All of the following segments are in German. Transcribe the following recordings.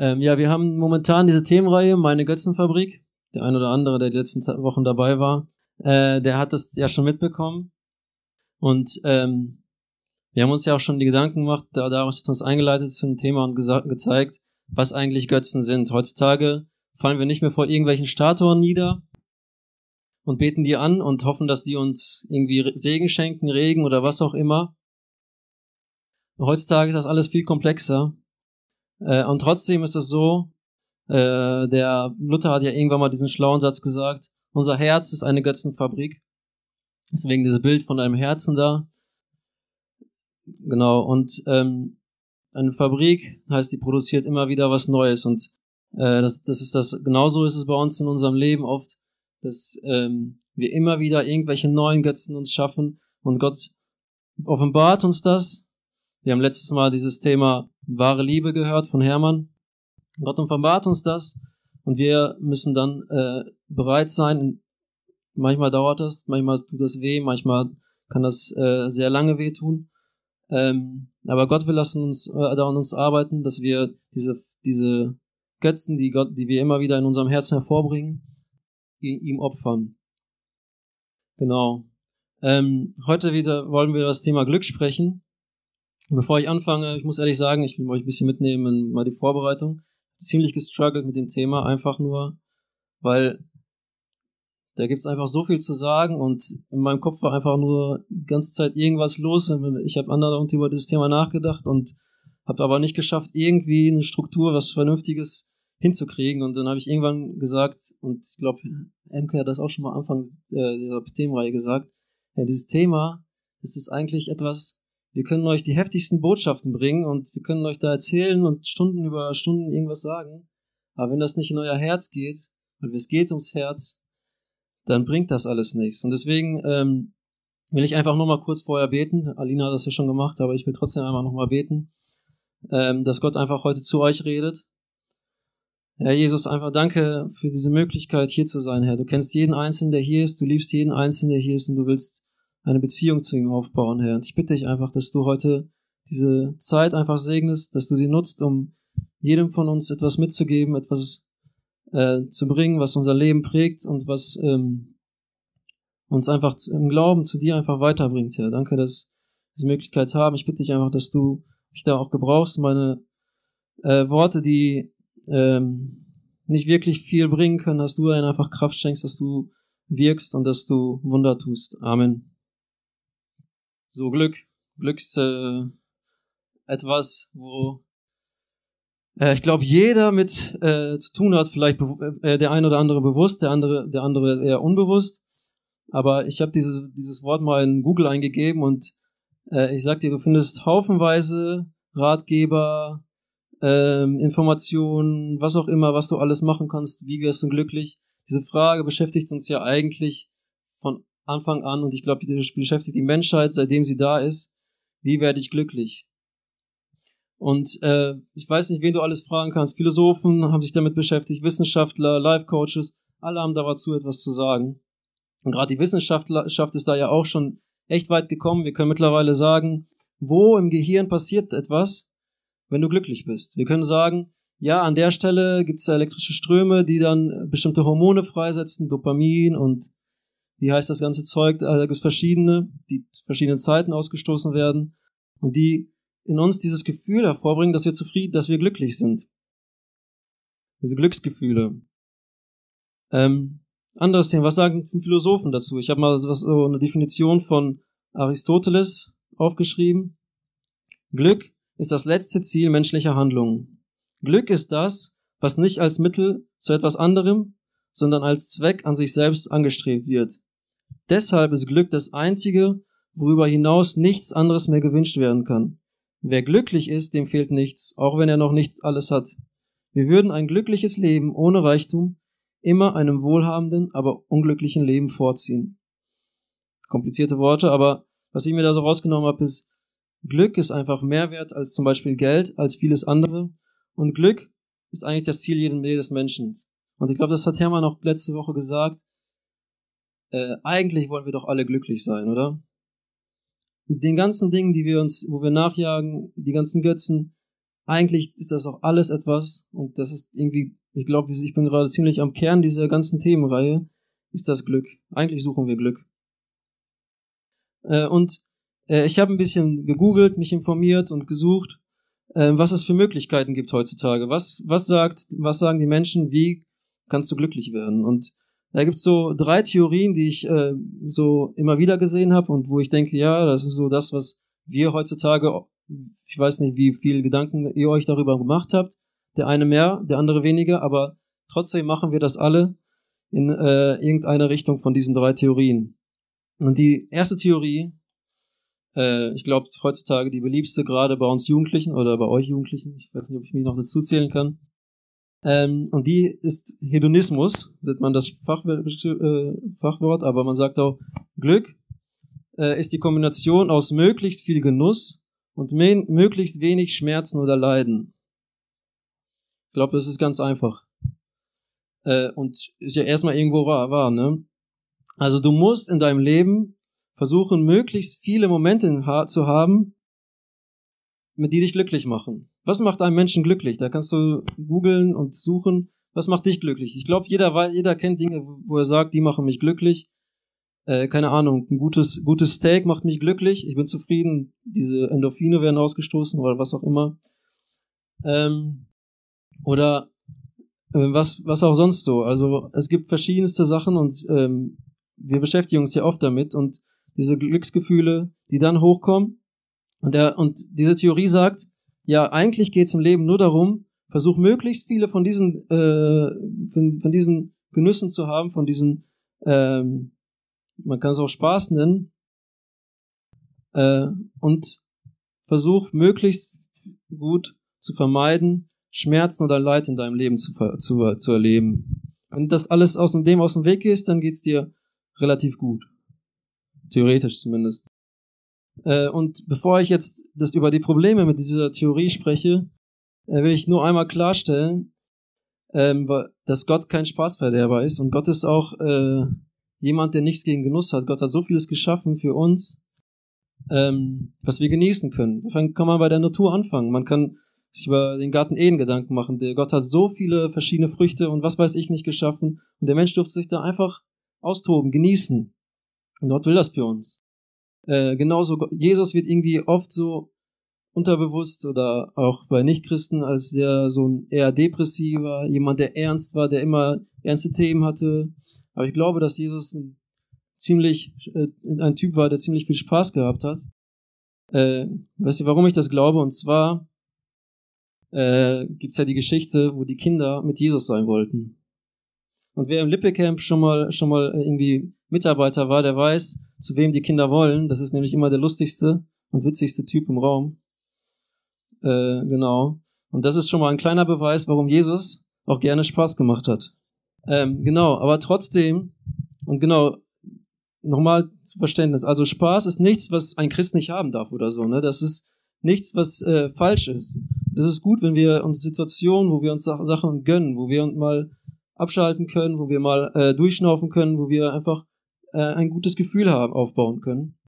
Ähm, ja, wir haben momentan diese Themenreihe, meine Götzenfabrik. Der ein oder andere, der die letzten Wochen dabei war, äh, der hat das ja schon mitbekommen. Und ähm, wir haben uns ja auch schon die Gedanken gemacht, da, daraus hat uns eingeleitet zum Thema und gezeigt, was eigentlich Götzen sind. Heutzutage fallen wir nicht mehr vor irgendwelchen Statuen nieder und beten die an und hoffen, dass die uns irgendwie Segen schenken, Regen oder was auch immer. Heutzutage ist das alles viel komplexer. Äh, und trotzdem ist es so, äh, der Luther hat ja irgendwann mal diesen schlauen Satz gesagt, unser Herz ist eine Götzenfabrik. Deswegen dieses Bild von einem Herzen da. Genau, und ähm, eine Fabrik heißt, die produziert immer wieder was Neues. Und äh, das, das ist das, genauso ist es bei uns in unserem Leben oft, dass ähm, wir immer wieder irgendwelche neuen Götzen uns schaffen und Gott offenbart uns das. Wir haben letztes Mal dieses Thema wahre Liebe gehört von Hermann. Gott offenbart uns das und wir müssen dann äh, bereit sein. Manchmal dauert das, manchmal tut das weh, manchmal kann das äh, sehr lange wehtun. Ähm, aber Gott will lassen uns äh, daran uns arbeiten, dass wir diese diese Götzen, die Gott, die wir immer wieder in unserem Herzen hervorbringen, ihm opfern. Genau. Ähm, heute wieder wollen wir über das Thema Glück sprechen. Bevor ich anfange, ich muss ehrlich sagen, ich will euch ein bisschen mitnehmen in mal die Vorbereitung. Ziemlich gestruggelt mit dem Thema, einfach nur, weil da gibt's einfach so viel zu sagen und in meinem Kopf war einfach nur die ganze Zeit irgendwas los. Ich habe andauernd über dieses Thema nachgedacht und habe aber nicht geschafft, irgendwie eine Struktur, was Vernünftiges hinzukriegen. Und dann habe ich irgendwann gesagt, und ich glaube, MK hat das auch schon mal Anfang äh, der Themenreihe gesagt, ja, dieses Thema, das ist eigentlich etwas, wir können euch die heftigsten Botschaften bringen und wir können euch da erzählen und Stunden über Stunden irgendwas sagen. Aber wenn das nicht in euer Herz geht, weil es geht ums Herz, dann bringt das alles nichts. Und deswegen ähm, will ich einfach nur mal kurz vorher beten. Alina hat das ja schon gemacht, aber ich will trotzdem einmal noch mal beten, ähm, dass Gott einfach heute zu euch redet Herr Jesus, einfach danke für diese Möglichkeit, hier zu sein, Herr. Du kennst jeden Einzelnen, der hier ist, du liebst jeden Einzelnen, der hier ist und du willst eine Beziehung zu ihm aufbauen, Herr. Und ich bitte dich einfach, dass du heute diese Zeit einfach segnest, dass du sie nutzt, um jedem von uns etwas mitzugeben, etwas äh, zu bringen, was unser Leben prägt und was ähm, uns einfach im Glauben zu dir einfach weiterbringt, Herr. Danke, dass wir diese Möglichkeit haben. Ich bitte dich einfach, dass du mich da auch gebrauchst, meine äh, Worte, die ähm, nicht wirklich viel bringen können, dass du ihnen einfach Kraft schenkst, dass du wirkst und dass du Wunder tust. Amen. So Glück. Glück ist äh, etwas, wo äh, ich glaube, jeder mit äh, zu tun hat, vielleicht äh, der ein oder andere bewusst, der andere, der andere eher unbewusst. Aber ich habe dieses, dieses Wort mal in Google eingegeben und äh, ich sag dir, du findest haufenweise Ratgeber, ähm, Informationen, was auch immer, was du alles machen kannst, wie wirst du glücklich. Diese Frage beschäftigt uns ja eigentlich von Anfang an und ich glaube, die beschäftigt die Menschheit, seitdem sie da ist. Wie werde ich glücklich? Und äh, ich weiß nicht, wen du alles fragen kannst. Philosophen haben sich damit beschäftigt, Wissenschaftler, Life Coaches, alle haben dazu etwas zu sagen. Und gerade die Wissenschaft ist da ja auch schon echt weit gekommen. Wir können mittlerweile sagen, wo im Gehirn passiert etwas, wenn du glücklich bist. Wir können sagen, ja, an der Stelle gibt es elektrische Ströme, die dann bestimmte Hormone freisetzen, Dopamin und wie heißt das ganze Zeug, da gibt es verschiedene, die verschiedenen Zeiten ausgestoßen werden und die in uns dieses Gefühl hervorbringen, dass wir zufrieden, dass wir glücklich sind. Diese Glücksgefühle. Ähm, anderes Thema, was sagen Philosophen dazu? Ich habe mal so eine Definition von Aristoteles aufgeschrieben. Glück ist das letzte Ziel menschlicher Handlungen. Glück ist das, was nicht als Mittel zu etwas anderem, sondern als Zweck an sich selbst angestrebt wird. Deshalb ist Glück das einzige, worüber hinaus nichts anderes mehr gewünscht werden kann. Wer glücklich ist, dem fehlt nichts, auch wenn er noch nichts alles hat. Wir würden ein glückliches Leben ohne Reichtum immer einem wohlhabenden, aber unglücklichen Leben vorziehen. Komplizierte Worte, aber was ich mir da so rausgenommen habe, ist, Glück ist einfach mehr wert als zum Beispiel Geld, als vieles andere. Und Glück ist eigentlich das Ziel jedes Menschen. Und ich glaube, das hat Hermann auch letzte Woche gesagt. Äh, eigentlich wollen wir doch alle glücklich sein, oder? Mit den ganzen Dingen, die wir uns, wo wir nachjagen, die ganzen Götzen, eigentlich ist das auch alles etwas, und das ist irgendwie, ich glaube, ich bin gerade ziemlich am Kern dieser ganzen Themenreihe, ist das Glück. Eigentlich suchen wir Glück. Äh, und äh, ich habe ein bisschen gegoogelt, mich informiert und gesucht, äh, was es für Möglichkeiten gibt heutzutage. Was, was sagt, was sagen die Menschen, wie kannst du glücklich werden? Und da gibt's so drei Theorien, die ich äh, so immer wieder gesehen habe und wo ich denke, ja, das ist so das, was wir heutzutage, ich weiß nicht, wie viel Gedanken ihr euch darüber gemacht habt. Der eine mehr, der andere weniger, aber trotzdem machen wir das alle in äh, irgendeine Richtung von diesen drei Theorien. Und die erste Theorie, äh, ich glaube heutzutage die beliebste, gerade bei uns Jugendlichen oder bei euch Jugendlichen, ich weiß nicht, ob ich mich noch dazu zählen kann, ähm, und die ist Hedonismus, sagt man das Fach, äh, Fachwort, aber man sagt auch Glück äh, ist die Kombination aus möglichst viel Genuss und möglichst wenig Schmerzen oder Leiden. Ich glaube, das ist ganz einfach. Äh, und ist ja erstmal irgendwo wahr, ne? Also du musst in deinem Leben versuchen, möglichst viele Momente zu haben, mit die dich glücklich machen. Was macht einen Menschen glücklich? Da kannst du googeln und suchen, was macht dich glücklich? Ich glaube, jeder, jeder kennt Dinge, wo er sagt, die machen mich glücklich. Äh, keine Ahnung, ein gutes, gutes Steak macht mich glücklich. Ich bin zufrieden. Diese Endorphine werden ausgestoßen oder was auch immer. Ähm, oder äh, was, was auch sonst so. Also es gibt verschiedenste Sachen und ähm, wir beschäftigen uns ja oft damit und diese Glücksgefühle, die dann hochkommen. Und, der, und diese Theorie sagt, ja, eigentlich geht es im Leben nur darum, versuch möglichst viele von diesen, äh, von, von diesen Genüssen zu haben, von diesen, ähm, man kann es auch Spaß nennen, äh, und versuch möglichst gut zu vermeiden, Schmerzen oder Leid in deinem Leben zu, zu, zu erleben. Wenn das alles aus dem aus dem Weg ist, dann geht's dir relativ gut. Theoretisch zumindest. Äh, und bevor ich jetzt das über die Probleme mit dieser Theorie spreche, äh, will ich nur einmal klarstellen, ähm, dass Gott kein Spaßverderber ist und Gott ist auch äh, jemand, der nichts gegen Genuss hat. Gott hat so vieles geschaffen für uns, ähm, was wir genießen können. Dann kann man bei der Natur anfangen. Man kann sich über den Garten Eden Gedanken machen. Der Gott hat so viele verschiedene Früchte und was weiß ich nicht geschaffen. Und der Mensch durfte sich da einfach austoben, genießen. Und Gott will das für uns. Äh, genauso, Jesus wird irgendwie oft so unterbewusst oder auch bei Nichtchristen als der so ein eher depressiver, jemand, der ernst war, der immer ernste Themen hatte. Aber ich glaube, dass Jesus ein ziemlich äh, ein Typ war, der ziemlich viel Spaß gehabt hat. Äh, weißt du, warum ich das glaube? Und zwar äh, gibt's ja die Geschichte, wo die Kinder mit Jesus sein wollten. Und wer im Lippe-Camp schon mal, schon mal irgendwie Mitarbeiter war, der weiß, zu wem die Kinder wollen. Das ist nämlich immer der lustigste und witzigste Typ im Raum. Äh, genau. Und das ist schon mal ein kleiner Beweis, warum Jesus auch gerne Spaß gemacht hat. Ähm, genau, aber trotzdem, und genau, nochmal zu Verständnis, also Spaß ist nichts, was ein Christ nicht haben darf oder so, ne? Das ist nichts, was äh, falsch ist. Das ist gut, wenn wir uns Situationen, wo wir uns Sachen gönnen, wo wir uns mal abschalten können, wo wir mal äh, durchschnaufen können, wo wir einfach äh, ein gutes Gefühl haben, aufbauen können.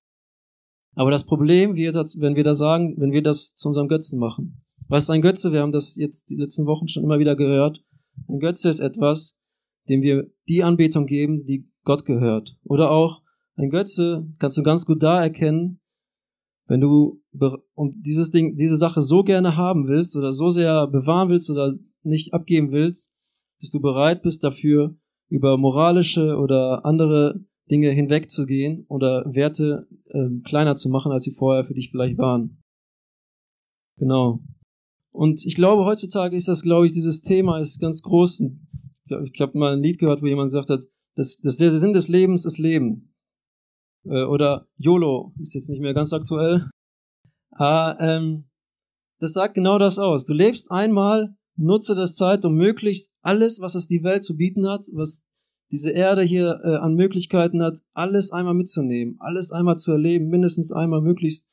Aber das Problem wird, wenn wir da sagen, wenn wir das zu unserem Götzen machen. Was ist ein Götze? Wir haben das jetzt die letzten Wochen schon immer wieder gehört. Ein Götze ist etwas, dem wir die Anbetung geben, die Gott gehört. Oder auch ein Götze kannst du ganz gut da erkennen, wenn du um dieses Ding, diese Sache so gerne haben willst oder so sehr bewahren willst oder nicht abgeben willst, dass du bereit bist dafür, über moralische oder andere Dinge hinwegzugehen oder Werte äh, kleiner zu machen, als sie vorher für dich vielleicht waren. Genau. Und ich glaube, heutzutage ist das, glaube ich, dieses Thema ist ganz groß. Ich habe mal ein Lied gehört, wo jemand gesagt hat, dass, dass der Sinn des Lebens ist Leben. Äh, oder YOLO ist jetzt nicht mehr ganz aktuell. Ah, ähm, das sagt genau das aus. Du lebst einmal nutze das Zeit, um möglichst alles, was es die Welt zu bieten hat, was diese Erde hier äh, an Möglichkeiten hat, alles einmal mitzunehmen, alles einmal zu erleben, mindestens einmal möglichst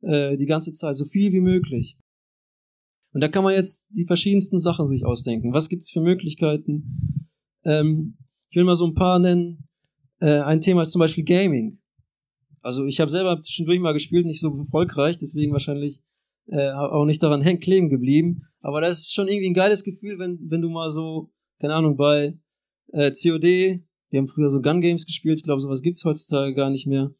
äh, die ganze Zeit, so viel wie möglich. Und da kann man jetzt die verschiedensten Sachen sich ausdenken. Was gibt's für Möglichkeiten? Ähm, ich will mal so ein paar nennen. Äh, ein Thema ist zum Beispiel Gaming. Also ich habe selber zwischendurch mal gespielt, nicht so erfolgreich, deswegen wahrscheinlich äh, auch nicht daran hängen kleben geblieben. Aber das ist schon irgendwie ein geiles Gefühl, wenn, wenn du mal so, keine Ahnung, bei äh, COD, wir haben früher so Gun Games gespielt, ich glaube, sowas gibt's heutzutage gar nicht mehr.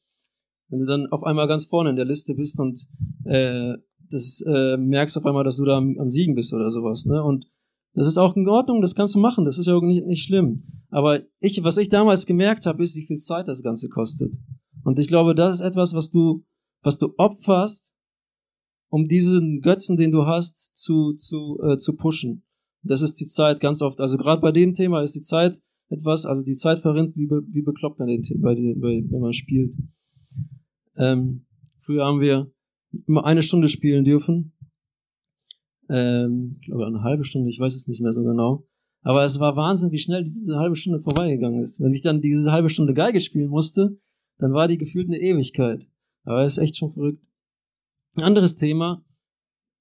Wenn du dann auf einmal ganz vorne in der Liste bist und äh, das äh, merkst auf einmal, dass du da am, am Siegen bist oder sowas, ne? Und das ist auch in Ordnung, das kannst du machen, das ist ja auch nicht, nicht schlimm. Aber ich, was ich damals gemerkt habe, ist, wie viel Zeit das Ganze kostet. Und ich glaube, das ist etwas, was du, was du opferst, um diesen Götzen, den du hast, zu, zu, äh, zu pushen. Das ist die Zeit ganz oft. Also gerade bei dem Thema ist die Zeit etwas, also die Zeit verrinnt, wie, be, wie bekloppt man den, bei, bei, wenn man spielt. Ähm, früher haben wir immer eine Stunde spielen dürfen. Ähm, glaube eine halbe Stunde, ich weiß es nicht mehr so genau. Aber es war Wahnsinn, wie schnell diese halbe Stunde vorbeigegangen ist. Wenn ich dann diese halbe Stunde Geige spielen musste, dann war die gefühlt eine Ewigkeit. Aber es ist echt schon verrückt. Ein anderes Thema,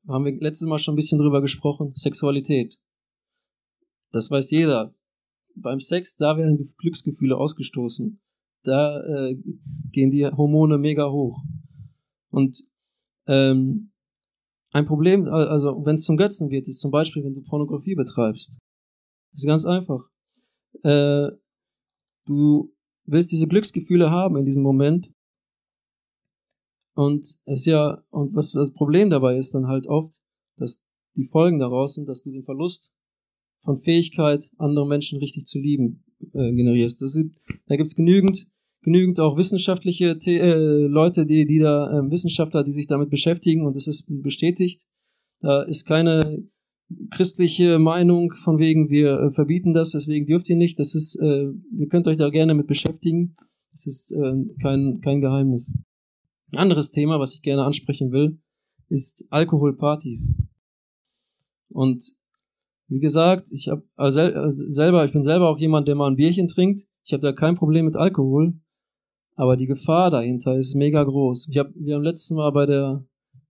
haben wir letztes Mal schon ein bisschen drüber gesprochen, Sexualität. Das weiß jeder. Beim Sex, da werden Glücksgefühle ausgestoßen. Da äh, gehen die Hormone mega hoch. Und ähm, ein Problem, also wenn es zum Götzen wird, ist zum Beispiel, wenn du Pornografie betreibst. Ist ganz einfach. Äh, du willst diese Glücksgefühle haben in diesem Moment. Und es ja, und was das Problem dabei ist dann halt oft, dass die Folgen daraus sind, dass du den Verlust von Fähigkeit, andere Menschen richtig zu lieben, äh, generierst. Das sind, da gibt's genügend, genügend auch wissenschaftliche The äh, Leute, die, die da, äh, Wissenschaftler, die sich damit beschäftigen und es ist bestätigt. Da ist keine christliche Meinung von wegen, wir äh, verbieten das, deswegen dürft ihr nicht. Das ist, äh, ihr könnt euch da gerne mit beschäftigen. Das ist äh, kein, kein Geheimnis. Ein anderes Thema, was ich gerne ansprechen will, ist Alkoholpartys. Und wie gesagt, ich habe also selber, ich bin selber auch jemand, der mal ein Bierchen trinkt. Ich habe da kein Problem mit Alkohol, aber die Gefahr dahinter ist mega groß. Ich hab, wir haben letztes Mal bei der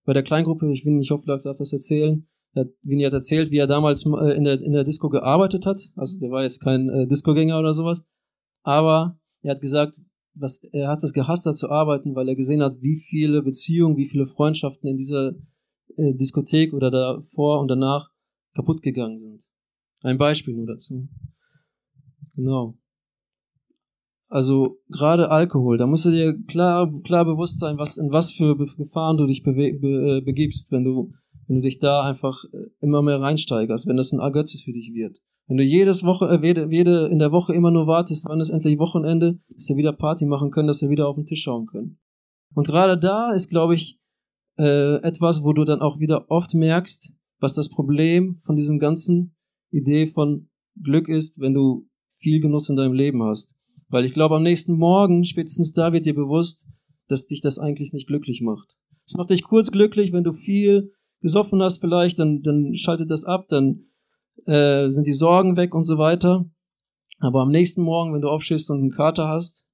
bei der Kleingruppe, ich will nicht, ich hoffe, darf das erzählen, Vini hat erzählt, wie er damals äh, in der, in der Disco gearbeitet hat. Also der war jetzt kein äh, Discogänger oder sowas. Aber er hat gesagt, was, er hat es gehasst, da zu arbeiten, weil er gesehen hat, wie viele Beziehungen, wie viele Freundschaften in dieser äh, Diskothek oder davor und danach kaputt gegangen sind. Ein Beispiel nur dazu. Genau. Also gerade Alkohol, da musst du dir klar, klar bewusst sein, was, in was für Gefahren du dich be be äh, begibst, wenn du wenn du dich da einfach äh, immer mehr reinsteigerst, wenn das ein Ergötzes für dich wird. Wenn du jedes Woche, äh, jede, jede, in der Woche immer nur wartest, wann ist endlich Wochenende, dass wir wieder Party machen können, dass wir wieder auf den Tisch schauen können. Und gerade da ist, glaube ich, äh, etwas, wo du dann auch wieder oft merkst, was das Problem von diesem ganzen Idee von Glück ist, wenn du viel Genuss in deinem Leben hast. Weil ich glaube, am nächsten Morgen, spätestens da wird dir bewusst, dass dich das eigentlich nicht glücklich macht. Es macht dich kurz glücklich, wenn du viel gesoffen hast vielleicht, dann, dann schaltet das ab, dann äh, sind die Sorgen weg und so weiter. Aber am nächsten Morgen, wenn du aufstehst und einen Kater hast,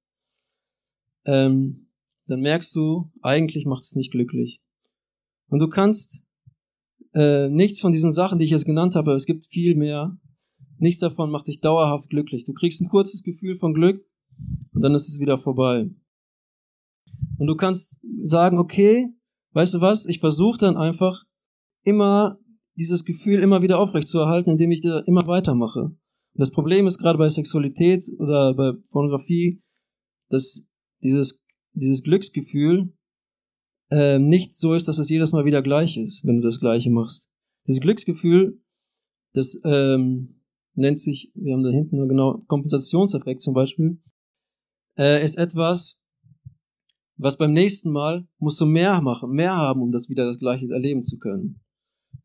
ähm, dann merkst du, eigentlich macht es nicht glücklich. Und du kannst äh, nichts von diesen Sachen, die ich jetzt genannt habe, es gibt viel mehr. Nichts davon macht dich dauerhaft glücklich. Du kriegst ein kurzes Gefühl von Glück und dann ist es wieder vorbei. Und du kannst sagen, okay, weißt du was, ich versuche dann einfach immer dieses Gefühl immer wieder aufrechtzuerhalten, indem ich da immer weitermache. Und das Problem ist gerade bei Sexualität oder bei Pornografie, dass dieses, dieses Glücksgefühl äh, nicht so ist, dass es jedes Mal wieder gleich ist, wenn du das Gleiche machst. Dieses Glücksgefühl, das ähm, nennt sich, wir haben da hinten nur genau Kompensationseffekt zum Beispiel, äh, ist etwas, was beim nächsten Mal musst du mehr machen, mehr haben, um das wieder das Gleiche erleben zu können.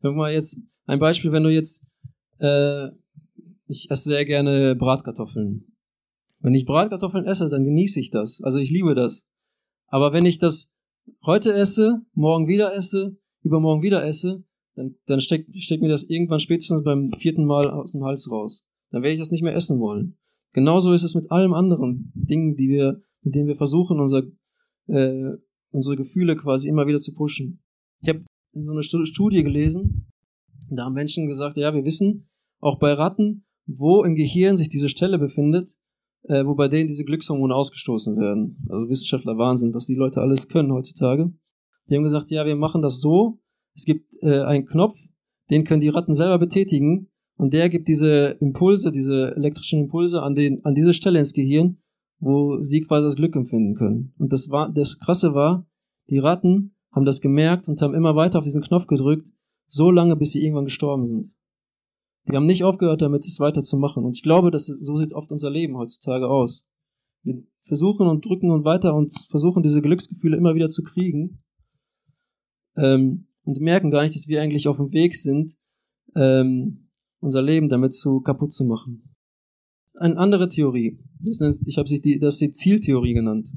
Guck mal jetzt ein Beispiel, wenn du jetzt, äh, ich esse sehr gerne Bratkartoffeln. Wenn ich Bratkartoffeln esse, dann genieße ich das. Also ich liebe das. Aber wenn ich das heute esse, morgen wieder esse, übermorgen wieder esse, dann, dann steckt, steckt mir das irgendwann spätestens beim vierten Mal aus dem Hals raus. Dann werde ich das nicht mehr essen wollen. Genauso ist es mit allem anderen Dingen, die wir, mit denen wir versuchen, unser, äh, unsere Gefühle quasi immer wieder zu pushen. Ich habe so eine Studie gelesen. Da haben Menschen gesagt, ja, wir wissen auch bei Ratten, wo im Gehirn sich diese Stelle befindet, äh, wo bei denen diese Glückshormone ausgestoßen werden. Also Wissenschaftler Wahnsinn, was die Leute alles können heutzutage. Die haben gesagt, ja, wir machen das so, Es gibt äh, einen Knopf, den können die Ratten selber betätigen und der gibt diese Impulse, diese elektrischen Impulse an den an diese Stelle ins Gehirn, wo sie quasi das Glück empfinden können. Und das war das Krasse war, die Ratten haben das gemerkt und haben immer weiter auf diesen Knopf gedrückt, so lange, bis sie irgendwann gestorben sind. Die haben nicht aufgehört, damit es weiterzumachen. Und ich glaube, dass so sieht oft unser Leben heutzutage aus. Wir versuchen und drücken und weiter und versuchen diese Glücksgefühle immer wieder zu kriegen ähm, und merken gar nicht, dass wir eigentlich auf dem Weg sind, ähm, unser Leben damit zu kaputt zu machen. Eine andere Theorie, das ist, ich habe sie die, das die Zieltheorie genannt.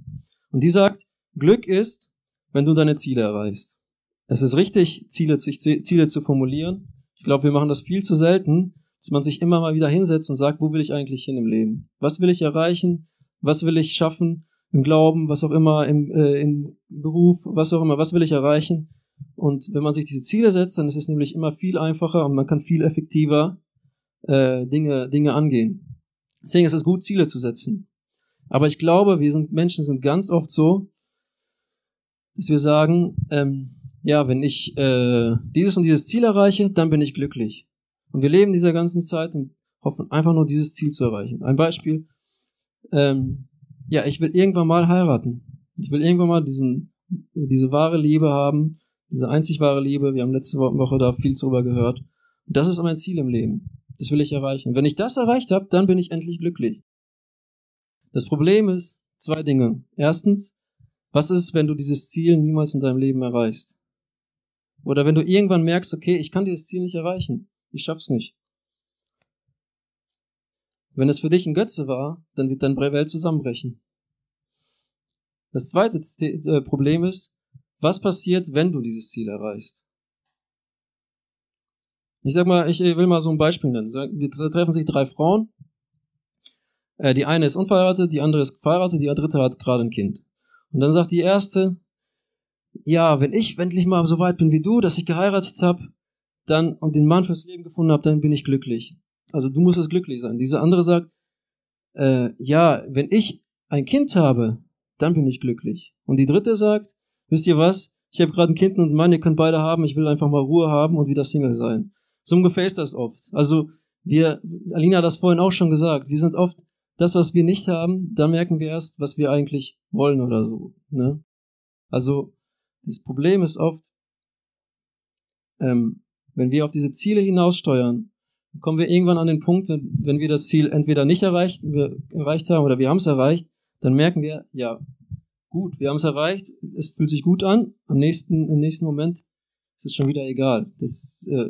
Und die sagt, Glück ist, wenn du deine Ziele erreichst. Es ist richtig, Ziele, Ziele zu formulieren. Ich glaube, wir machen das viel zu selten, dass man sich immer mal wieder hinsetzt und sagt, wo will ich eigentlich hin im Leben? Was will ich erreichen? Was will ich schaffen? Im Glauben, was auch immer, im, äh, im Beruf, was auch immer, was will ich erreichen? Und wenn man sich diese Ziele setzt, dann ist es nämlich immer viel einfacher und man kann viel effektiver äh, Dinge, Dinge angehen. Deswegen ist es gut, Ziele zu setzen. Aber ich glaube, wir sind Menschen sind ganz oft so, dass wir sagen, ähm, ja, wenn ich äh, dieses und dieses Ziel erreiche, dann bin ich glücklich. Und wir leben dieser ganzen Zeit und hoffen einfach nur dieses Ziel zu erreichen. Ein Beispiel, ähm, ja, ich will irgendwann mal heiraten. Ich will irgendwann mal diesen, diese wahre Liebe haben, diese einzig wahre Liebe. Wir haben letzte Woche da viel drüber gehört. Und das ist mein Ziel im Leben. Das will ich erreichen. Wenn ich das erreicht habe, dann bin ich endlich glücklich. Das Problem ist zwei Dinge. Erstens, was ist, wenn du dieses Ziel niemals in deinem Leben erreichst? Oder wenn du irgendwann merkst, okay, ich kann dieses Ziel nicht erreichen. Ich schaff's nicht. Wenn es für dich ein Götze war, dann wird deine Welt zusammenbrechen. Das zweite äh, Problem ist, was passiert, wenn du dieses Ziel erreichst? Ich sag mal, ich will mal so ein Beispiel nennen. Wir treffen sich drei Frauen. Äh, die eine ist unverheiratet, die andere ist verheiratet, die dritte hat gerade ein Kind. Und dann sagt die erste, ja, wenn ich endlich mal so weit bin wie du, dass ich geheiratet habe, dann und den Mann fürs Leben gefunden habe, dann bin ich glücklich. Also du musst es glücklich sein. Diese andere sagt, äh, ja, wenn ich ein Kind habe, dann bin ich glücklich. Und die dritte sagt, wisst ihr was? Ich habe gerade ein Kind und ein Mann, ihr könnt beide haben, ich will einfach mal Ruhe haben und wieder Single sein. So ungefähr ist das oft. Also wir, Alina hat das vorhin auch schon gesagt, wir sind oft das, was wir nicht haben, dann merken wir erst, was wir eigentlich wollen oder so. Ne? Also das Problem ist oft, ähm, wenn wir auf diese Ziele hinaussteuern, kommen wir irgendwann an den Punkt, wenn, wenn wir das Ziel entweder nicht erreicht, erreicht haben oder wir haben es erreicht, dann merken wir, ja, gut, wir haben es erreicht, es fühlt sich gut an, am nächsten, im nächsten Moment ist es schon wieder egal. Das äh,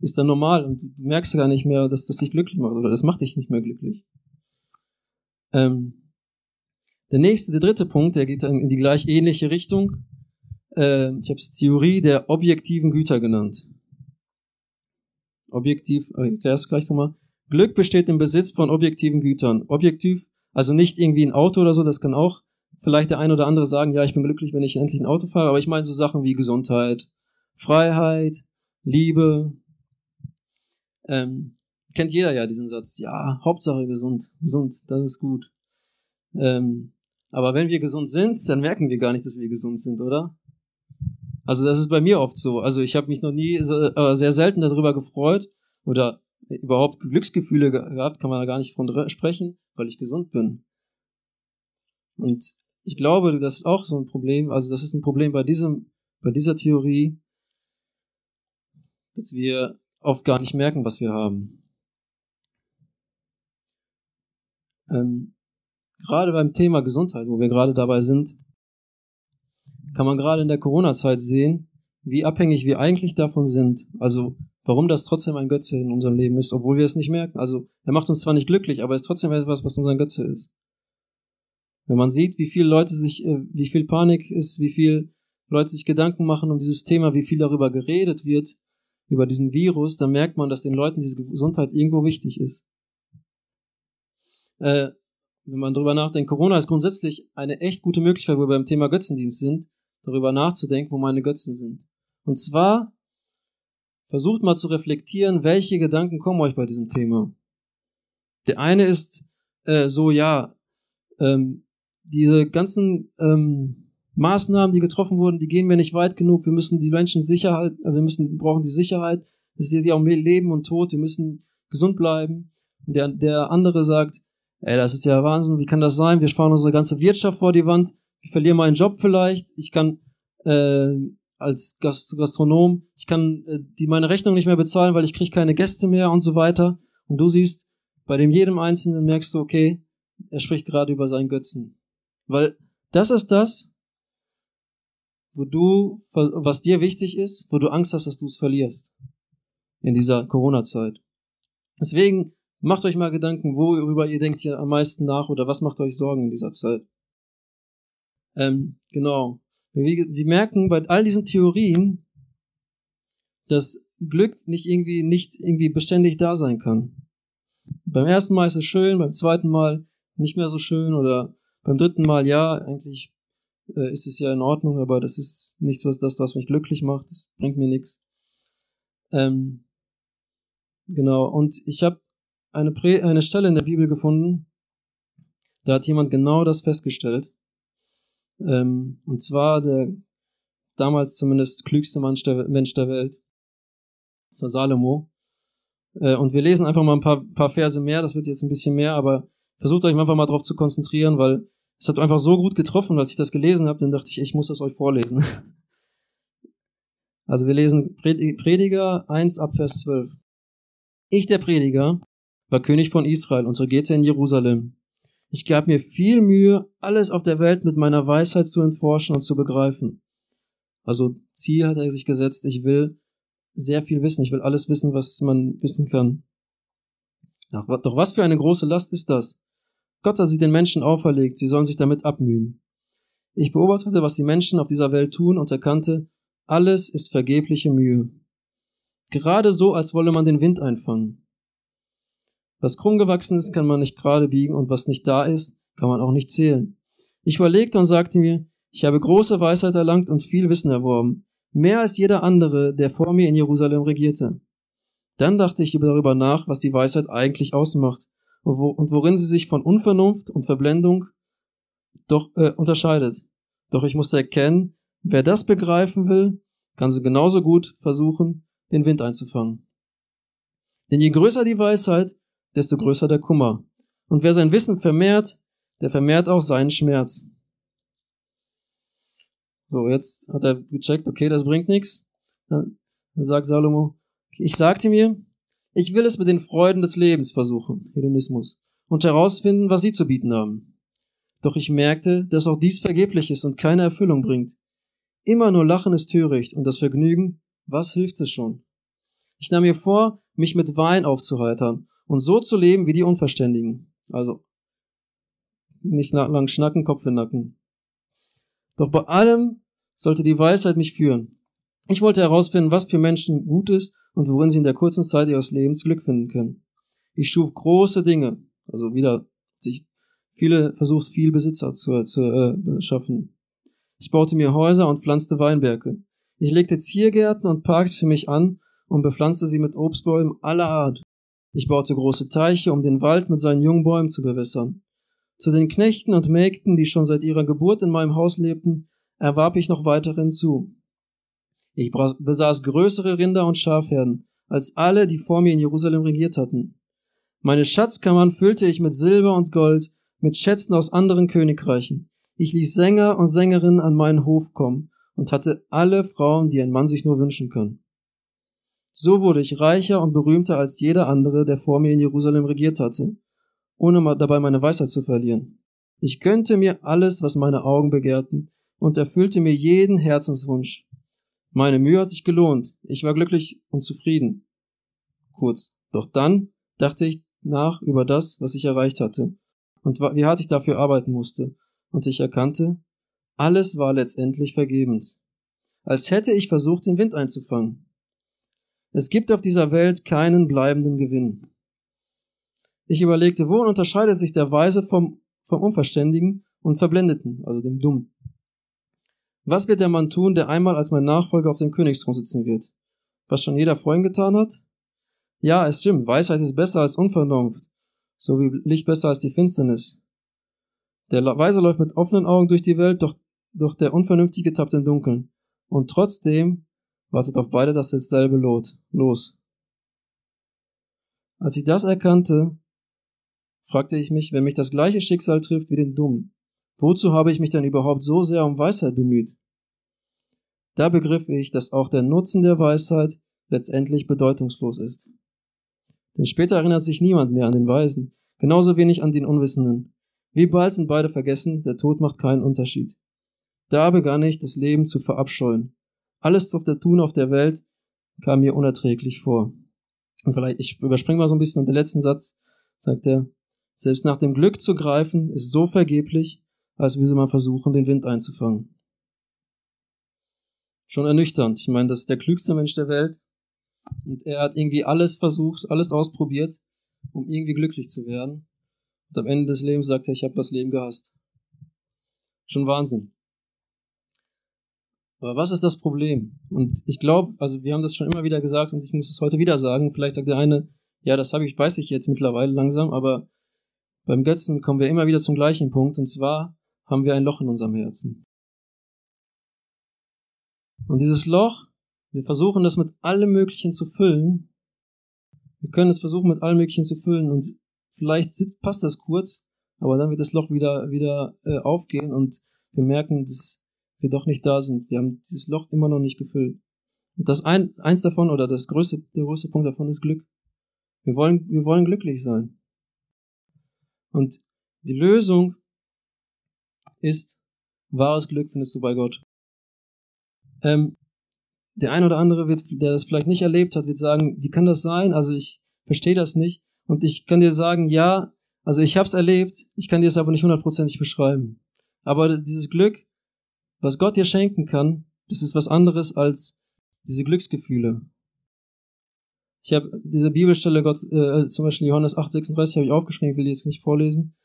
ist dann normal und du merkst gar nicht mehr, dass das dich glücklich macht oder das macht dich nicht mehr glücklich. Ähm, der nächste, der dritte Punkt, der geht dann in die gleich ähnliche Richtung. Äh, ich habe es Theorie der objektiven Güter genannt objektiv, ich erkläre es gleich nochmal. Glück besteht im Besitz von objektiven Gütern. Objektiv, also nicht irgendwie ein Auto oder so, das kann auch vielleicht der ein oder andere sagen, ja, ich bin glücklich, wenn ich endlich ein Auto fahre, aber ich meine so Sachen wie Gesundheit, Freiheit, Liebe. Ähm, kennt jeder ja diesen Satz, ja, Hauptsache gesund, gesund, das ist gut. Ähm, aber wenn wir gesund sind, dann merken wir gar nicht, dass wir gesund sind, oder? Also das ist bei mir oft so. Also ich habe mich noch nie so, äh, sehr selten darüber gefreut oder überhaupt Glücksgefühle gehabt, kann man da gar nicht von sprechen, weil ich gesund bin. Und ich glaube, das ist auch so ein Problem, also das ist ein Problem bei diesem, bei dieser Theorie, dass wir oft gar nicht merken, was wir haben. Ähm, gerade beim Thema Gesundheit, wo wir gerade dabei sind, kann man gerade in der Corona-Zeit sehen, wie abhängig wir eigentlich davon sind. Also warum das trotzdem ein Götze in unserem Leben ist, obwohl wir es nicht merken. Also er macht uns zwar nicht glücklich, aber er ist trotzdem etwas, was unser Götze ist. Wenn man sieht, wie viele Leute sich, äh, wie viel Panik ist, wie viel Leute sich Gedanken machen um dieses Thema, wie viel darüber geredet wird, über diesen Virus, dann merkt man, dass den Leuten diese Gesundheit irgendwo wichtig ist. Äh, wenn man darüber nachdenkt, Corona ist grundsätzlich eine echt gute Möglichkeit, wo wir beim Thema Götzendienst sind, darüber nachzudenken, wo meine Götzen sind. Und zwar versucht mal zu reflektieren, welche Gedanken kommen euch bei diesem Thema. Der eine ist äh, so, ja, ähm, diese ganzen ähm, Maßnahmen, die getroffen wurden, die gehen wir nicht weit genug. Wir müssen die Menschen Sicherheit, äh, wir müssen, brauchen die Sicherheit. Das ist ja auch Leben und Tod. Wir müssen gesund bleiben. Und der, der andere sagt, ey, das ist ja Wahnsinn. Wie kann das sein? Wir fahren unsere ganze Wirtschaft vor die Wand. Ich verliere meinen Job vielleicht. Ich kann, äh, als Gast Gastronom, ich kann äh, die meine Rechnung nicht mehr bezahlen, weil ich kriege keine Gäste mehr und so weiter. Und du siehst, bei dem jedem Einzelnen merkst du, okay, er spricht gerade über seinen Götzen. Weil das ist das, wo du, was dir wichtig ist, wo du Angst hast, dass du es verlierst. In dieser Corona-Zeit. Deswegen macht euch mal Gedanken, worüber ihr denkt hier am meisten nach oder was macht euch Sorgen in dieser Zeit. Ähm, genau. Wir, wir merken bei all diesen Theorien, dass Glück nicht irgendwie, nicht irgendwie beständig da sein kann. Beim ersten Mal ist es schön, beim zweiten Mal nicht mehr so schön oder beim dritten Mal ja, eigentlich äh, ist es ja in Ordnung, aber das ist nichts, was das, was mich glücklich macht, das bringt mir nichts. Ähm, genau, und ich habe eine, eine Stelle in der Bibel gefunden, da hat jemand genau das festgestellt. Ähm, und zwar der damals zumindest klügste Mensch der, Mensch der Welt. Das war Salomo. Äh, und wir lesen einfach mal ein paar, paar Verse mehr, das wird jetzt ein bisschen mehr, aber versucht euch einfach mal darauf zu konzentrieren, weil es hat einfach so gut getroffen, als ich das gelesen habe, dann dachte ich, ich muss das euch vorlesen. Also wir lesen Prediger 1 ab Vers 12. Ich, der Prediger, war König von Israel und regierte in Jerusalem. Ich gab mir viel Mühe, alles auf der Welt mit meiner Weisheit zu entforschen und zu begreifen. Also Ziel hat er sich gesetzt, ich will sehr viel wissen, ich will alles wissen, was man wissen kann. Doch was für eine große Last ist das? Gott hat sie den Menschen auferlegt, sie sollen sich damit abmühen. Ich beobachtete, was die Menschen auf dieser Welt tun und erkannte, alles ist vergebliche Mühe. Gerade so, als wolle man den Wind einfangen. Was krumm gewachsen ist, kann man nicht gerade biegen und was nicht da ist, kann man auch nicht zählen. Ich überlegte und sagte mir, ich habe große Weisheit erlangt und viel Wissen erworben, mehr als jeder andere, der vor mir in Jerusalem regierte. Dann dachte ich darüber nach, was die Weisheit eigentlich ausmacht und worin sie sich von Unvernunft und Verblendung doch äh, unterscheidet. Doch ich musste erkennen, wer das begreifen will, kann sie genauso gut versuchen, den Wind einzufangen. Denn je größer die Weisheit, desto größer der Kummer. Und wer sein Wissen vermehrt, der vermehrt auch seinen Schmerz. So, jetzt hat er gecheckt, okay, das bringt nichts. Dann sagt Salomo, ich sagte mir, ich will es mit den Freuden des Lebens versuchen, Hedonismus, und herausfinden, was sie zu bieten haben. Doch ich merkte, dass auch dies vergeblich ist und keine Erfüllung bringt. Immer nur Lachen ist töricht und das Vergnügen, was hilft es schon? Ich nahm mir vor, mich mit Wein aufzuheitern und so zu leben wie die Unverständigen. Also nicht lang schnacken, Kopf in Nacken. Doch bei allem sollte die Weisheit mich führen. Ich wollte herausfinden, was für Menschen gut ist und worin sie in der kurzen Zeit ihres Lebens Glück finden können. Ich schuf große Dinge, also wieder sich viele versucht viel Besitzer zu, zu äh, schaffen. Ich baute mir Häuser und pflanzte Weinberge. Ich legte Ziergärten und Parks für mich an und bepflanzte sie mit Obstbäumen aller Art. Ich baute große Teiche, um den Wald mit seinen jungen Bäumen zu bewässern. Zu den Knechten und Mägden, die schon seit ihrer Geburt in meinem Haus lebten, erwarb ich noch weitere hinzu. Ich besaß größere Rinder und Schafherden als alle, die vor mir in Jerusalem regiert hatten. Meine Schatzkammern füllte ich mit Silber und Gold, mit Schätzen aus anderen Königreichen. Ich ließ Sänger und Sängerinnen an meinen Hof kommen und hatte alle Frauen, die ein Mann sich nur wünschen kann. So wurde ich reicher und berühmter als jeder andere, der vor mir in Jerusalem regiert hatte, ohne dabei meine Weisheit zu verlieren. Ich gönnte mir alles, was meine Augen begehrten, und erfüllte mir jeden Herzenswunsch. Meine Mühe hat sich gelohnt, ich war glücklich und zufrieden. Kurz. Doch dann dachte ich nach über das, was ich erreicht hatte, und wie hart ich dafür arbeiten musste, und ich erkannte, alles war letztendlich vergebens. Als hätte ich versucht, den Wind einzufangen. Es gibt auf dieser Welt keinen bleibenden Gewinn. Ich überlegte, worin unterscheidet sich der Weise vom, vom Unverständigen und Verblendeten, also dem Dummen? Was wird der Mann tun, der einmal als mein Nachfolger auf dem Königsthron sitzen wird? Was schon jeder vorhin getan hat? Ja, es stimmt, Weisheit ist besser als Unvernunft, so wie Licht besser als die Finsternis. Der Weise läuft mit offenen Augen durch die Welt, doch doch der Unvernünftige tappt im Dunkeln. Und trotzdem wartet auf beide das dasselbe Lot. Los. Als ich das erkannte, fragte ich mich, wenn mich das gleiche Schicksal trifft wie den Dummen, wozu habe ich mich denn überhaupt so sehr um Weisheit bemüht? Da begriff ich, dass auch der Nutzen der Weisheit letztendlich bedeutungslos ist. Denn später erinnert sich niemand mehr an den Weisen, genauso wenig an den Unwissenden. Wie bald sind beide vergessen, der Tod macht keinen Unterschied. Da begann ich, das Leben zu verabscheuen. Alles auf der Tun auf der Welt kam mir unerträglich vor. Und vielleicht, ich überspringe mal so ein bisschen und der letzten Satz sagt er, selbst nach dem Glück zu greifen, ist so vergeblich, als wie sie mal versuchen, den Wind einzufangen. Schon ernüchternd. Ich meine, das ist der klügste Mensch der Welt. Und er hat irgendwie alles versucht, alles ausprobiert, um irgendwie glücklich zu werden. Und am Ende des Lebens sagt er, ich habe das Leben gehasst. Schon Wahnsinn. Aber was ist das Problem? Und ich glaube, also wir haben das schon immer wieder gesagt und ich muss es heute wieder sagen. Vielleicht sagt der eine, ja, das habe ich, weiß ich jetzt mittlerweile langsam, aber beim Götzen kommen wir immer wieder zum gleichen Punkt und zwar haben wir ein Loch in unserem Herzen. Und dieses Loch, wir versuchen das mit allem Möglichen zu füllen. Wir können es versuchen mit allem Möglichen zu füllen und vielleicht passt das kurz, aber dann wird das Loch wieder, wieder äh, aufgehen und wir merken, dass wir doch nicht da sind. Wir haben dieses Loch immer noch nicht gefüllt. Und das ein, eins davon oder das größte, der größte Punkt davon ist Glück. Wir wollen, wir wollen glücklich sein. Und die Lösung ist, wahres Glück findest du bei Gott. Ähm, der ein oder andere wird, der das vielleicht nicht erlebt hat, wird sagen, wie kann das sein? Also ich verstehe das nicht. Und ich kann dir sagen, ja, also ich habe es erlebt, ich kann dir es aber nicht hundertprozentig beschreiben. Aber dieses Glück, was Gott dir schenken kann, das ist was anderes als diese Glücksgefühle. Ich habe diese Bibelstelle, Gott, äh, zum Beispiel Johannes 8, 36 habe ich aufgeschrieben, ich will die jetzt nicht vorlesen.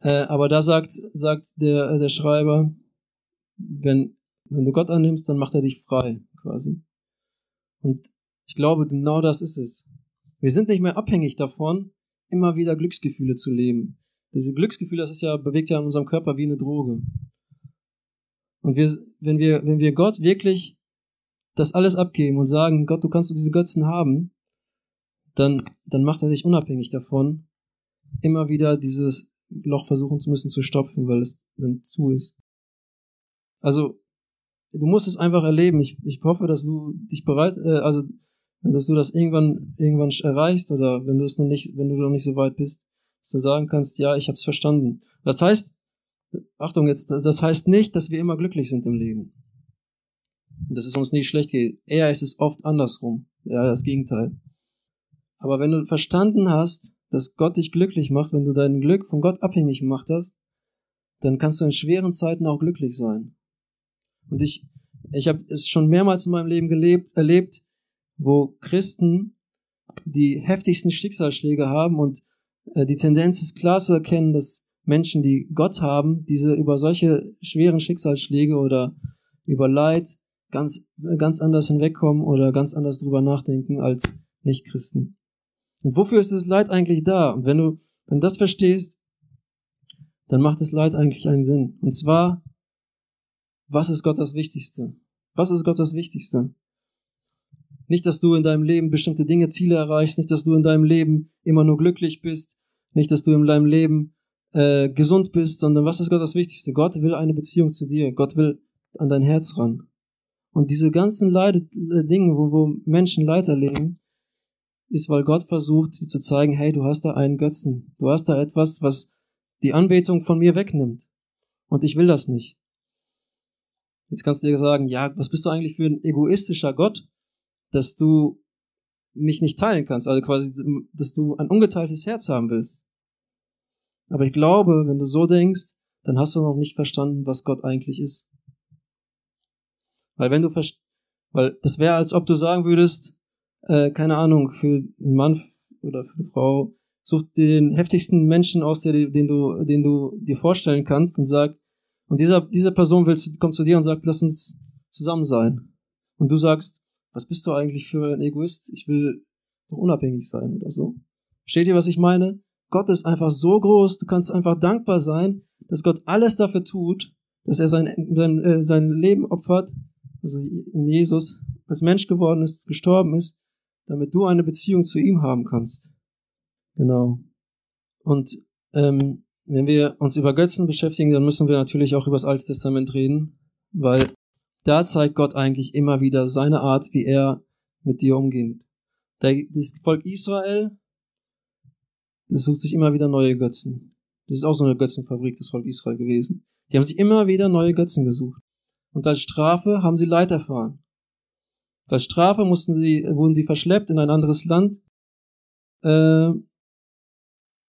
Äh, aber da sagt, sagt der, der Schreiber, wenn, wenn du Gott annimmst, dann macht er dich frei, quasi. Und ich glaube, genau das ist es. Wir sind nicht mehr abhängig davon, immer wieder Glücksgefühle zu leben. Diese Glücksgefühle, das ist ja, bewegt ja in unserem Körper wie eine Droge. Und wir, wenn wir, wenn wir Gott wirklich das alles abgeben und sagen, Gott, du kannst diese Götzen haben, dann, dann macht er dich unabhängig davon, immer wieder dieses Loch versuchen zu müssen zu stopfen, weil es dann zu ist. Also, du musst es einfach erleben. Ich, ich hoffe, dass du dich bereit, äh, also, dass du das irgendwann, irgendwann erreichst oder wenn du es noch nicht, wenn du noch nicht so weit bist, dass du sagen kannst, ja, ich habe es verstanden. Das heißt, Achtung jetzt, das heißt nicht, dass wir immer glücklich sind im Leben. Dass es uns nicht schlecht geht. Eher ist es oft andersrum. Ja, das Gegenteil. Aber wenn du verstanden hast, dass Gott dich glücklich macht, wenn du dein Glück von Gott abhängig gemacht hast, dann kannst du in schweren Zeiten auch glücklich sein. Und ich, ich habe es schon mehrmals in meinem Leben gelebt, erlebt, wo Christen die heftigsten Schicksalsschläge haben und äh, die Tendenz ist klar zu erkennen, dass Menschen, die Gott haben, diese über solche schweren Schicksalsschläge oder über Leid ganz, ganz anders hinwegkommen oder ganz anders drüber nachdenken als Nichtchristen. Und wofür ist das Leid eigentlich da? Und wenn du, wenn du das verstehst, dann macht das Leid eigentlich einen Sinn. Und zwar, was ist Gott das Wichtigste? Was ist Gott das Wichtigste? Nicht, dass du in deinem Leben bestimmte Dinge, Ziele erreichst, nicht, dass du in deinem Leben immer nur glücklich bist, nicht, dass du in deinem Leben äh, gesund bist, sondern was ist Gott das Wichtigste? Gott will eine Beziehung zu dir. Gott will an dein Herz ran. Und diese ganzen Leide, äh, Dinge, wo, wo Menschen Leid erleben, ist, weil Gott versucht, dir zu zeigen, hey, du hast da einen Götzen. Du hast da etwas, was die Anbetung von mir wegnimmt. Und ich will das nicht. Jetzt kannst du dir sagen, ja, was bist du eigentlich für ein egoistischer Gott, dass du mich nicht teilen kannst, also quasi, dass du ein ungeteiltes Herz haben willst. Aber ich glaube, wenn du so denkst, dann hast du noch nicht verstanden, was Gott eigentlich ist. Weil wenn du, weil das wäre, als ob du sagen würdest, äh, keine Ahnung, für einen Mann oder für eine Frau, such den heftigsten Menschen aus, der, den du, den du dir vorstellen kannst und sag, und dieser, dieser Person will, kommt zu dir und sagt, lass uns zusammen sein. Und du sagst, was bist du eigentlich für ein Egoist? Ich will doch unabhängig sein oder so. Steht ihr, was ich meine? Gott ist einfach so groß, du kannst einfach dankbar sein, dass Gott alles dafür tut, dass er sein, sein, äh, sein Leben opfert, also in Jesus, als Mensch geworden ist, gestorben ist, damit du eine Beziehung zu ihm haben kannst. Genau. Und ähm, wenn wir uns über Götzen beschäftigen, dann müssen wir natürlich auch über das Alte Testament reden, weil da zeigt Gott eigentlich immer wieder seine Art, wie er mit dir umgeht. Das Volk Israel, das sucht sich immer wieder neue Götzen. Das ist auch so eine Götzenfabrik, das Volk Israel gewesen. Die haben sich immer wieder neue Götzen gesucht. Und als Strafe haben sie Leid erfahren. Als Strafe mussten sie, wurden sie verschleppt in ein anderes Land äh,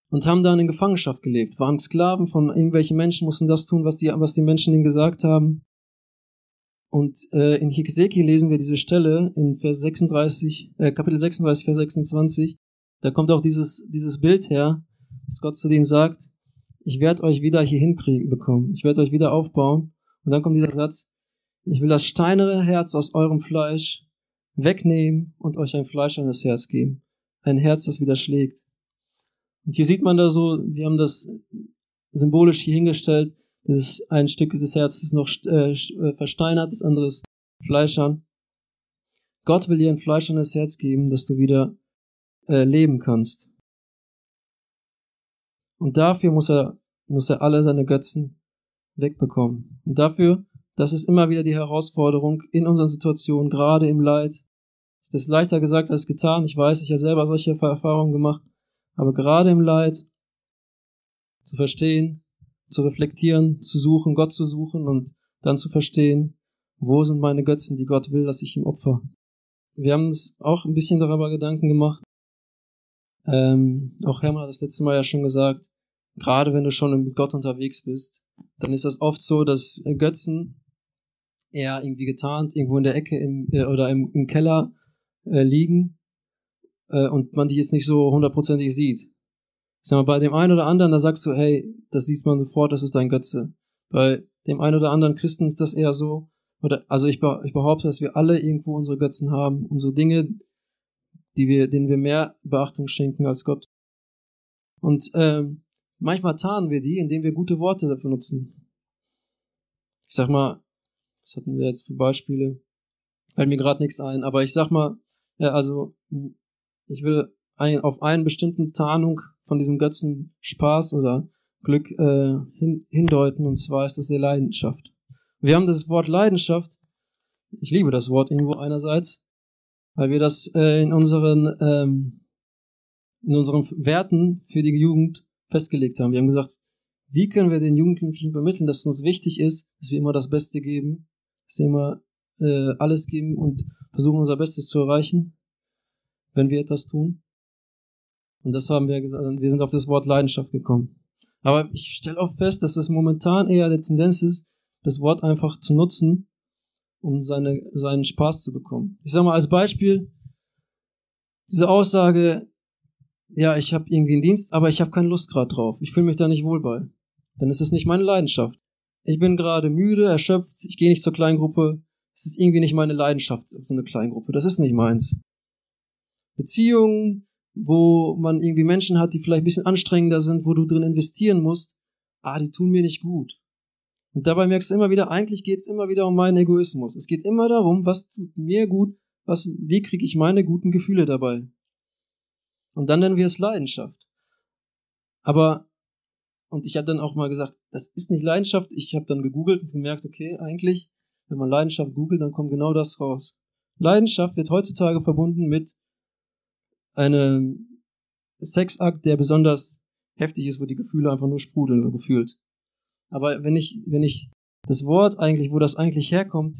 und haben dann in Gefangenschaft gelebt, waren Sklaven von irgendwelchen Menschen, mussten das tun, was die, was die Menschen ihnen gesagt haben. Und äh, in Hesekiel lesen wir diese Stelle in Vers 36, äh, Kapitel 36, Vers 26. Da kommt auch dieses, dieses Bild her, dass Gott zu denen sagt, ich werde euch wieder hier hinbekommen, ich werde euch wieder aufbauen. Und dann kommt dieser Satz, ich will das steinere Herz aus eurem Fleisch wegnehmen und euch ein fleischernes Herz geben. Ein Herz, das wieder schlägt. Und hier sieht man da so, wir haben das symbolisch hier hingestellt, das ein Stück des Herzens noch äh, äh, versteinert, das andere ist fleischern. Gott will dir ein fleischernes Herz geben, dass du wieder äh, leben kannst. Und dafür muss er, muss er alle seine Götzen wegbekommen. Und dafür, das ist immer wieder die Herausforderung in unseren Situationen, gerade im Leid. Das ist leichter gesagt als getan. Ich weiß, ich habe selber solche Erfahrungen gemacht. Aber gerade im Leid zu verstehen, zu reflektieren, zu suchen, Gott zu suchen und dann zu verstehen, wo sind meine Götzen, die Gott will, dass ich ihm opfer. Wir haben uns auch ein bisschen darüber Gedanken gemacht. Ähm, auch Hermann hat das letzte Mal ja schon gesagt, gerade wenn du schon mit Gott unterwegs bist, dann ist das oft so, dass Götzen eher irgendwie getarnt irgendwo in der Ecke im, äh, oder im, im Keller äh, liegen äh, und man die jetzt nicht so hundertprozentig sieht. Ich sag mal, bei dem einen oder anderen, da sagst du, hey, das sieht man sofort, das ist dein Götze. Bei dem einen oder anderen Christen ist das eher so, oder, also ich, ich behaupte, dass wir alle irgendwo unsere Götzen haben, unsere Dinge, die wir, denen wir mehr Beachtung schenken als Gott. Und ähm, manchmal tarnen wir die, indem wir gute Worte dafür nutzen. Ich sag mal, was hatten wir jetzt für Beispiele? Fällt mir gerade nichts ein, aber ich sag mal, ja, also ich will ein, auf einen bestimmten Tarnung von diesem Götzen Spaß oder Glück äh, hin, hindeuten, und zwar ist das die Leidenschaft. Wir haben das Wort Leidenschaft, ich liebe das Wort irgendwo einerseits, weil wir das äh, in unseren ähm, in unseren Werten für die Jugend festgelegt haben. Wir haben gesagt, wie können wir den Jugendlichen vermitteln, dass es uns wichtig ist, dass wir immer das Beste geben, dass wir immer äh, alles geben und versuchen unser Bestes zu erreichen wenn wir etwas tun. Und das haben wir gesagt, wir sind auf das Wort Leidenschaft gekommen. Aber ich stelle auch fest, dass es momentan eher der Tendenz ist, das Wort einfach zu nutzen, um seine, seinen Spaß zu bekommen. Ich sage mal als Beispiel, diese Aussage, ja, ich habe irgendwie einen Dienst, aber ich habe keine Lust gerade drauf. Ich fühle mich da nicht wohl bei. Dann ist es nicht meine Leidenschaft. Ich bin gerade müde, erschöpft, ich gehe nicht zur Kleingruppe. Es ist irgendwie nicht meine Leidenschaft, so eine Kleingruppe. Das ist nicht meins. Beziehungen, wo man irgendwie Menschen hat, die vielleicht ein bisschen anstrengender sind, wo du drin investieren musst, ah, die tun mir nicht gut. Und dabei merkst du immer wieder, eigentlich geht es immer wieder um meinen Egoismus. Es geht immer darum, was tut mir gut, was, wie kriege ich meine guten Gefühle dabei. Und dann nennen wir es Leidenschaft. Aber, und ich habe dann auch mal gesagt, das ist nicht Leidenschaft. Ich habe dann gegoogelt und gemerkt, okay, eigentlich, wenn man Leidenschaft googelt, dann kommt genau das raus. Leidenschaft wird heutzutage verbunden mit einen Sexakt, der besonders heftig ist, wo die Gefühle einfach nur sprudeln, gefühlt. Aber wenn ich, wenn ich das Wort eigentlich, wo das eigentlich herkommt,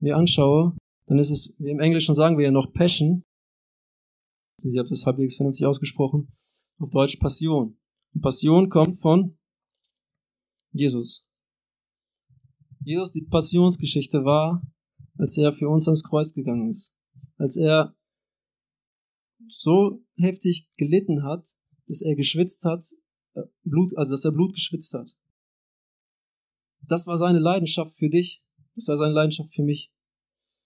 mir anschaue, dann ist es, wie im Englischen sagen wir ja noch Passion. Ich habe das halbwegs vernünftig ausgesprochen. Auf Deutsch Passion. Und Passion kommt von Jesus. Jesus, die Passionsgeschichte war, als er für uns ans Kreuz gegangen ist. Als er so heftig gelitten hat, dass er geschwitzt hat, äh, Blut, also dass er Blut geschwitzt hat. Das war seine Leidenschaft für dich. Das war seine Leidenschaft für mich.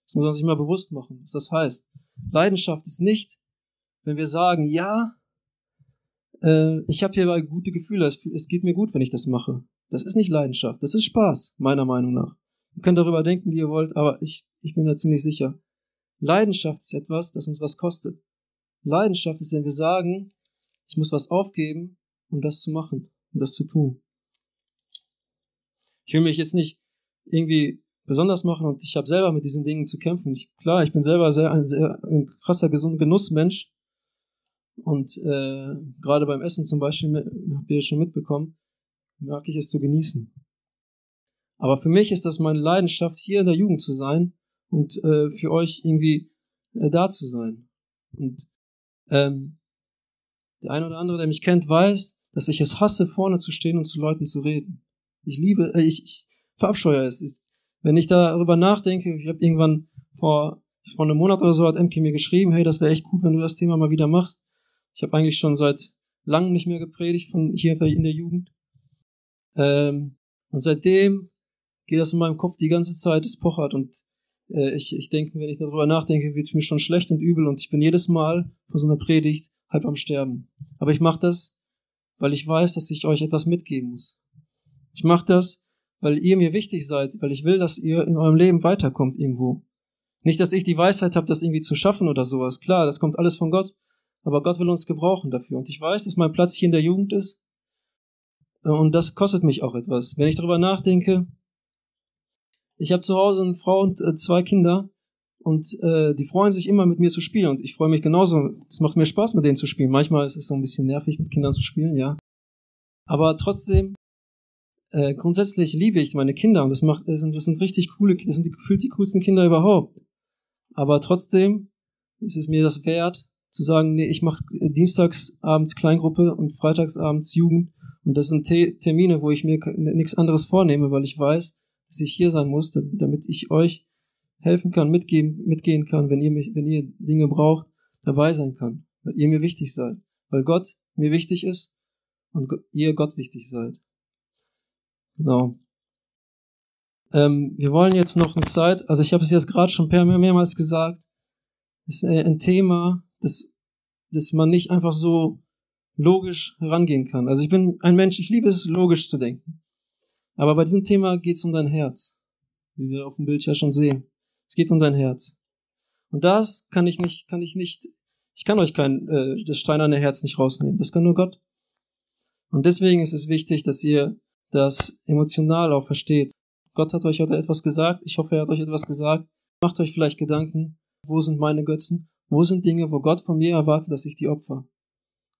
Das muss man sich mal bewusst machen, was das heißt. Leidenschaft ist nicht, wenn wir sagen, ja, äh, ich habe hier gute Gefühle, es, es geht mir gut, wenn ich das mache. Das ist nicht Leidenschaft, das ist Spaß, meiner Meinung nach. Ihr könnt darüber denken, wie ihr wollt, aber ich, ich bin da ziemlich sicher. Leidenschaft ist etwas, das uns was kostet. Leidenschaft ist, wenn wir sagen, ich muss was aufgeben, um das zu machen, um das zu tun. Ich will mich jetzt nicht irgendwie besonders machen und ich habe selber mit diesen Dingen zu kämpfen. Ich, klar, ich bin selber sehr ein sehr ein krasser Genussmensch und äh, gerade beim Essen zum Beispiel habt ihr schon mitbekommen, mag ich es zu genießen. Aber für mich ist das meine Leidenschaft, hier in der Jugend zu sein und äh, für euch irgendwie äh, da zu sein. Und ähm, der eine oder andere, der mich kennt, weiß, dass ich es hasse, vorne zu stehen und zu Leuten zu reden. Ich liebe, äh, ich, ich verabscheue es. Ich, wenn ich darüber nachdenke, ich habe irgendwann vor, vor einem Monat oder so hat Emke mir geschrieben, hey, das wäre echt gut, wenn du das Thema mal wieder machst. Ich habe eigentlich schon seit langem nicht mehr gepredigt von hier in der Jugend. Ähm, und seitdem geht das in meinem Kopf die ganze Zeit, es pochert und äh, ich, ich denke, wenn ich darüber nachdenke, wird es mir schon schlecht und übel und ich bin jedes Mal vor so einer Predigt halb am Sterben. Aber ich mache das, weil ich weiß, dass ich euch etwas mitgeben muss. Ich mache das, weil ihr mir wichtig seid, weil ich will, dass ihr in eurem Leben weiterkommt irgendwo. Nicht, dass ich die Weisheit habe, das irgendwie zu schaffen oder sowas. Klar, das kommt alles von Gott, aber Gott will uns gebrauchen dafür. Und ich weiß, dass mein Platz hier in der Jugend ist. Und das kostet mich auch etwas. Wenn ich darüber nachdenke, ich habe zu Hause eine Frau und äh, zwei Kinder und äh, die freuen sich immer mit mir zu spielen und ich freue mich genauso. Es macht mir Spaß, mit denen zu spielen. Manchmal ist es so ein bisschen nervig, mit Kindern zu spielen, ja. Aber trotzdem äh, grundsätzlich liebe ich meine Kinder und das macht, das sind, das sind richtig coole, das sind die, gefühlt die coolsten Kinder überhaupt. Aber trotzdem ist es mir das wert, zu sagen, nee, ich mache dienstagsabends Kleingruppe und freitagsabends Jugend und das sind Te Termine, wo ich mir nichts anderes vornehme, weil ich weiß, dass ich hier sein muss, damit ich euch helfen kann, mitgeben, mitgehen kann, wenn ihr mich, wenn ihr Dinge braucht, dabei sein kann, weil ihr mir wichtig seid, weil Gott mir wichtig ist und ihr Gott wichtig seid. Genau. Ähm, wir wollen jetzt noch eine Zeit, also ich habe es jetzt gerade schon mehr, mehrmals gesagt, ist ein Thema, das, das man nicht einfach so logisch herangehen kann. Also ich bin ein Mensch, ich liebe es, logisch zu denken. Aber bei diesem Thema geht es um dein Herz, wie wir auf dem Bild ja schon sehen. Es geht um dein Herz. Und das kann ich nicht, kann ich nicht, ich kann euch kein äh, das steinerne Herz nicht rausnehmen. Das kann nur Gott. Und deswegen ist es wichtig, dass ihr das emotional auch versteht. Gott hat euch heute etwas gesagt. Ich hoffe, er hat euch etwas gesagt. Macht euch vielleicht Gedanken. Wo sind meine Götzen? Wo sind Dinge, wo Gott von mir erwartet, dass ich die opfer?